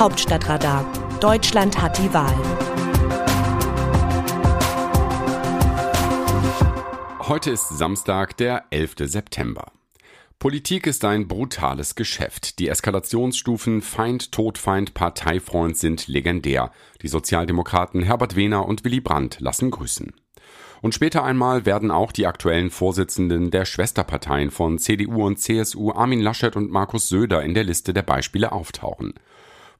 Hauptstadtradar. Deutschland hat die Wahl. Heute ist Samstag, der 11. September. Politik ist ein brutales Geschäft. Die Eskalationsstufen Feind, Todfeind, Parteifreund sind legendär. Die Sozialdemokraten Herbert Wehner und Willy Brandt lassen grüßen. Und später einmal werden auch die aktuellen Vorsitzenden der Schwesterparteien von CDU und CSU Armin Laschet und Markus Söder in der Liste der Beispiele auftauchen.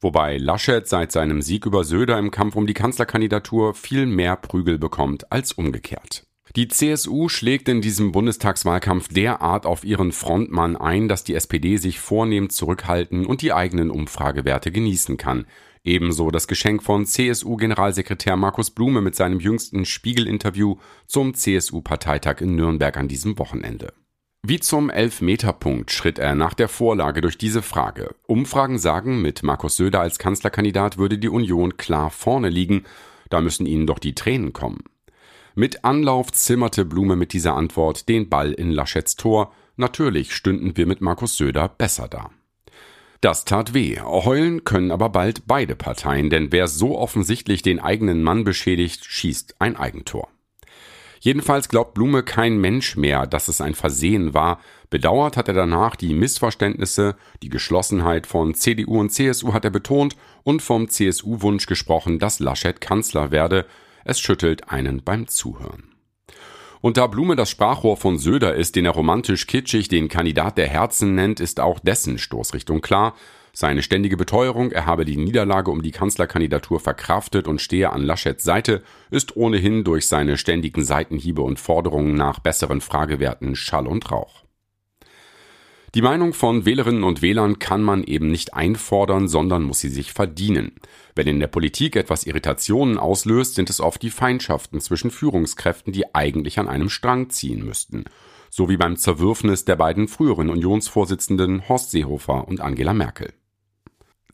Wobei Laschet seit seinem Sieg über Söder im Kampf um die Kanzlerkandidatur viel mehr Prügel bekommt als umgekehrt. Die CSU schlägt in diesem Bundestagswahlkampf derart auf ihren Frontmann ein, dass die SPD sich vornehm zurückhalten und die eigenen Umfragewerte genießen kann. Ebenso das Geschenk von CSU-Generalsekretär Markus Blume mit seinem jüngsten Spiegel-Interview zum CSU-Parteitag in Nürnberg an diesem Wochenende. Wie zum Elfmeterpunkt schritt er nach der Vorlage durch diese Frage. Umfragen sagen, mit Markus Söder als Kanzlerkandidat würde die Union klar vorne liegen. Da müssen ihnen doch die Tränen kommen. Mit Anlauf zimmerte Blume mit dieser Antwort den Ball in Laschets Tor. Natürlich stünden wir mit Markus Söder besser da. Das tat weh. Heulen können aber bald beide Parteien, denn wer so offensichtlich den eigenen Mann beschädigt, schießt ein Eigentor. Jedenfalls glaubt Blume kein Mensch mehr, dass es ein Versehen war. Bedauert hat er danach die Missverständnisse, die Geschlossenheit von CDU und CSU hat er betont und vom CSU-Wunsch gesprochen, dass Laschet Kanzler werde. Es schüttelt einen beim Zuhören. Und da Blume das Sprachrohr von Söder ist, den er romantisch kitschig den Kandidat der Herzen nennt, ist auch dessen Stoßrichtung klar. Seine ständige Beteuerung, er habe die Niederlage um die Kanzlerkandidatur verkraftet und stehe an Laschets Seite, ist ohnehin durch seine ständigen Seitenhiebe und Forderungen nach besseren Fragewerten Schall und Rauch. Die Meinung von Wählerinnen und Wählern kann man eben nicht einfordern, sondern muss sie sich verdienen. Wenn in der Politik etwas Irritationen auslöst, sind es oft die Feindschaften zwischen Führungskräften, die eigentlich an einem Strang ziehen müssten. So wie beim Zerwürfnis der beiden früheren Unionsvorsitzenden Horst Seehofer und Angela Merkel.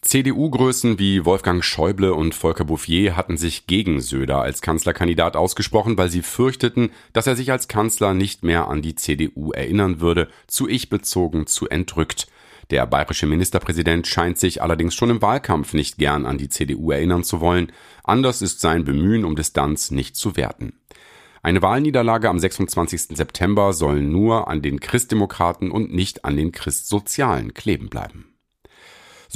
CDU-Größen wie Wolfgang Schäuble und Volker Bouffier hatten sich gegen Söder als Kanzlerkandidat ausgesprochen, weil sie fürchteten, dass er sich als Kanzler nicht mehr an die CDU erinnern würde, zu ich bezogen, zu entrückt. Der bayerische Ministerpräsident scheint sich allerdings schon im Wahlkampf nicht gern an die CDU erinnern zu wollen. Anders ist sein Bemühen um Distanz nicht zu werten. Eine Wahlniederlage am 26. September soll nur an den Christdemokraten und nicht an den Christsozialen kleben bleiben.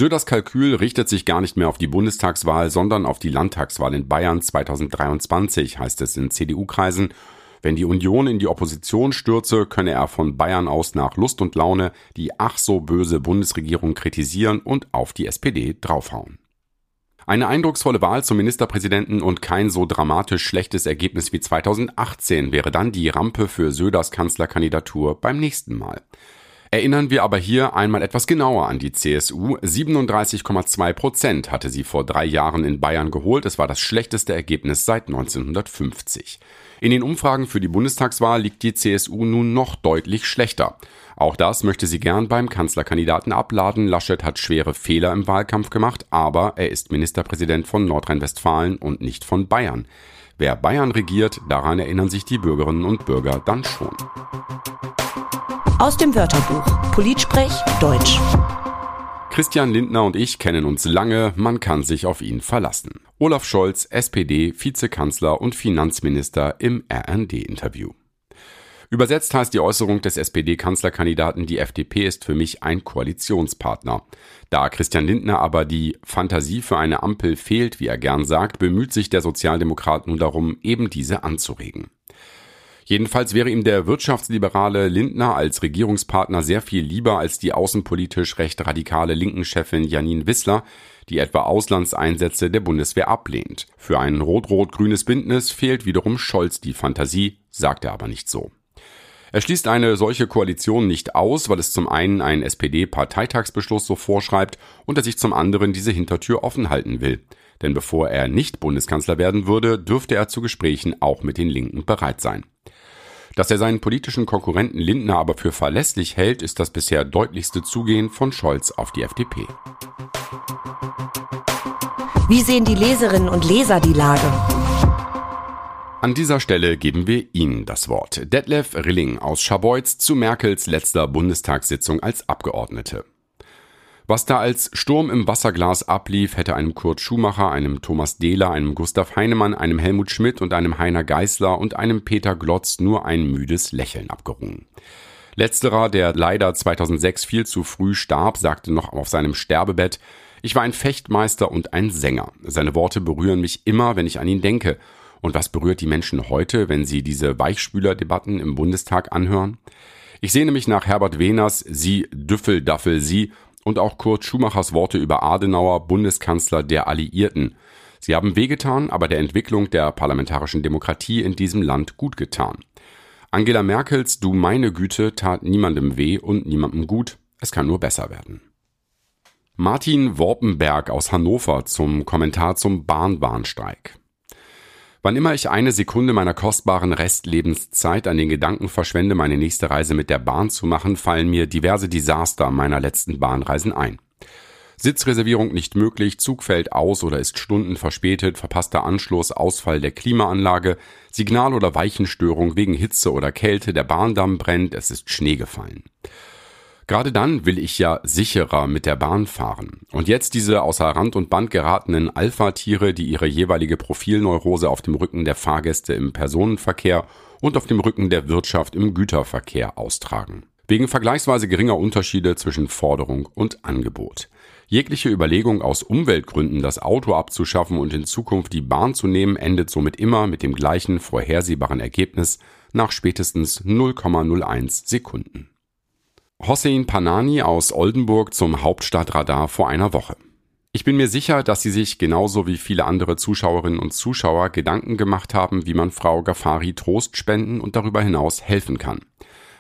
Söders Kalkül richtet sich gar nicht mehr auf die Bundestagswahl, sondern auf die Landtagswahl in Bayern 2023, heißt es in CDU-Kreisen. Wenn die Union in die Opposition stürze, könne er von Bayern aus nach Lust und Laune die ach so böse Bundesregierung kritisieren und auf die SPD draufhauen. Eine eindrucksvolle Wahl zum Ministerpräsidenten und kein so dramatisch schlechtes Ergebnis wie 2018 wäre dann die Rampe für Söders Kanzlerkandidatur beim nächsten Mal. Erinnern wir aber hier einmal etwas genauer an die CSU. 37,2 Prozent hatte sie vor drei Jahren in Bayern geholt. Es war das schlechteste Ergebnis seit 1950. In den Umfragen für die Bundestagswahl liegt die CSU nun noch deutlich schlechter. Auch das möchte sie gern beim Kanzlerkandidaten abladen. Laschet hat schwere Fehler im Wahlkampf gemacht, aber er ist Ministerpräsident von Nordrhein-Westfalen und nicht von Bayern. Wer Bayern regiert, daran erinnern sich die Bürgerinnen und Bürger dann schon. Aus dem Wörterbuch Politsprech Deutsch. Christian Lindner und ich kennen uns lange, man kann sich auf ihn verlassen. Olaf Scholz, SPD, Vizekanzler und Finanzminister im RND-Interview. Übersetzt heißt die Äußerung des SPD-Kanzlerkandidaten, die FDP ist für mich ein Koalitionspartner. Da Christian Lindner aber die Fantasie für eine Ampel fehlt, wie er gern sagt, bemüht sich der Sozialdemokrat nun darum, eben diese anzuregen. Jedenfalls wäre ihm der wirtschaftsliberale Lindner als Regierungspartner sehr viel lieber als die außenpolitisch recht radikale linken Chefin Janine Wissler, die etwa Auslandseinsätze der Bundeswehr ablehnt. Für ein rot-rot-grünes Bündnis fehlt wiederum Scholz die Fantasie, sagt er aber nicht so. Er schließt eine solche Koalition nicht aus, weil es zum einen einen SPD-Parteitagsbeschluss so vorschreibt und er sich zum anderen diese Hintertür offen halten will. Denn bevor er nicht Bundeskanzler werden würde, dürfte er zu Gesprächen auch mit den Linken bereit sein. Dass er seinen politischen Konkurrenten Lindner aber für verlässlich hält, ist das bisher deutlichste Zugehen von Scholz auf die FDP. Wie sehen die Leserinnen und Leser die Lage? An dieser Stelle geben wir Ihnen das Wort. Detlef Rilling aus Scharbeutz zu Merkels letzter Bundestagssitzung als Abgeordnete. Was da als Sturm im Wasserglas ablief, hätte einem Kurt Schumacher, einem Thomas Dehler, einem Gustav Heinemann, einem Helmut Schmidt und einem Heiner Geißler und einem Peter Glotz nur ein müdes Lächeln abgerungen. Letzterer, der leider 2006 viel zu früh starb, sagte noch auf seinem Sterbebett, ich war ein Fechtmeister und ein Sänger. Seine Worte berühren mich immer, wenn ich an ihn denke. Und was berührt die Menschen heute, wenn sie diese Weichspülerdebatten im Bundestag anhören? Ich sehne mich nach Herbert Wehners Sie Düffeldaffel Sie und auch Kurt Schumachers Worte über Adenauer, Bundeskanzler der Alliierten. Sie haben wehgetan, aber der Entwicklung der parlamentarischen Demokratie in diesem Land gut getan. Angela Merkels Du meine Güte tat niemandem weh und niemandem gut. Es kann nur besser werden. Martin Worpenberg aus Hannover zum Kommentar zum Bahnbahnsteig. Wann immer ich eine Sekunde meiner kostbaren Restlebenszeit an den Gedanken verschwende, meine nächste Reise mit der Bahn zu machen, fallen mir diverse Desaster meiner letzten Bahnreisen ein. Sitzreservierung nicht möglich, Zug fällt aus oder ist Stunden verspätet, verpasster Anschluss, Ausfall der Klimaanlage, Signal- oder Weichenstörung wegen Hitze oder Kälte, der Bahndamm brennt, es ist Schnee gefallen. Gerade dann will ich ja sicherer mit der Bahn fahren. Und jetzt diese außer Rand und Band geratenen Alpha-Tiere, die ihre jeweilige Profilneurose auf dem Rücken der Fahrgäste im Personenverkehr und auf dem Rücken der Wirtschaft im Güterverkehr austragen. Wegen vergleichsweise geringer Unterschiede zwischen Forderung und Angebot. Jegliche Überlegung aus Umweltgründen, das Auto abzuschaffen und in Zukunft die Bahn zu nehmen, endet somit immer mit dem gleichen vorhersehbaren Ergebnis nach spätestens 0,01 Sekunden. Hossein Panani aus Oldenburg zum Hauptstadtradar vor einer Woche. Ich bin mir sicher, dass Sie sich genauso wie viele andere Zuschauerinnen und Zuschauer Gedanken gemacht haben, wie man Frau Gafari Trost spenden und darüber hinaus helfen kann.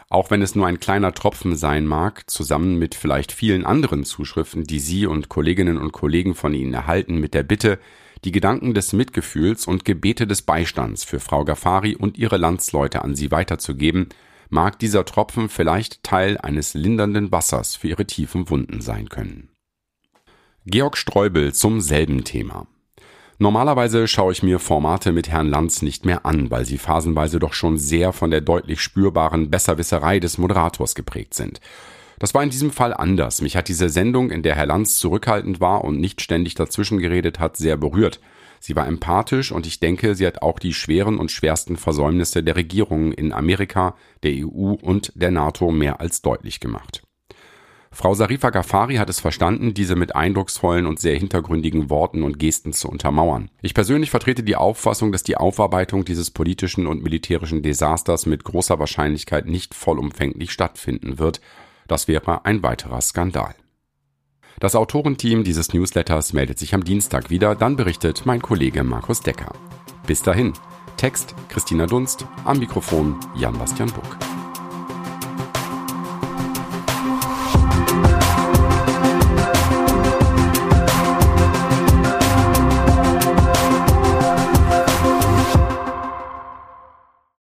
Auch wenn es nur ein kleiner Tropfen sein mag, zusammen mit vielleicht vielen anderen Zuschriften, die Sie und Kolleginnen und Kollegen von Ihnen erhalten, mit der Bitte, die Gedanken des Mitgefühls und Gebete des Beistands für Frau Gafari und ihre Landsleute an Sie weiterzugeben, mag dieser Tropfen vielleicht Teil eines lindernden Wassers für ihre tiefen Wunden sein können. Georg Streubel zum selben Thema. Normalerweise schaue ich mir Formate mit Herrn Lanz nicht mehr an, weil sie phasenweise doch schon sehr von der deutlich spürbaren Besserwisserei des Moderators geprägt sind. Das war in diesem Fall anders. Mich hat diese Sendung, in der Herr Lanz zurückhaltend war und nicht ständig dazwischen geredet hat, sehr berührt. Sie war empathisch und ich denke, sie hat auch die schweren und schwersten Versäumnisse der Regierungen in Amerika, der EU und der NATO mehr als deutlich gemacht. Frau Sarifa Ghaffari hat es verstanden, diese mit eindrucksvollen und sehr hintergründigen Worten und Gesten zu untermauern. Ich persönlich vertrete die Auffassung, dass die Aufarbeitung dieses politischen und militärischen Desasters mit großer Wahrscheinlichkeit nicht vollumfänglich stattfinden wird. Das wäre ein weiterer Skandal. Das Autorenteam dieses Newsletters meldet sich am Dienstag wieder, dann berichtet mein Kollege Markus Decker. Bis dahin, Text Christina Dunst, am Mikrofon Jan-Bastian Buck.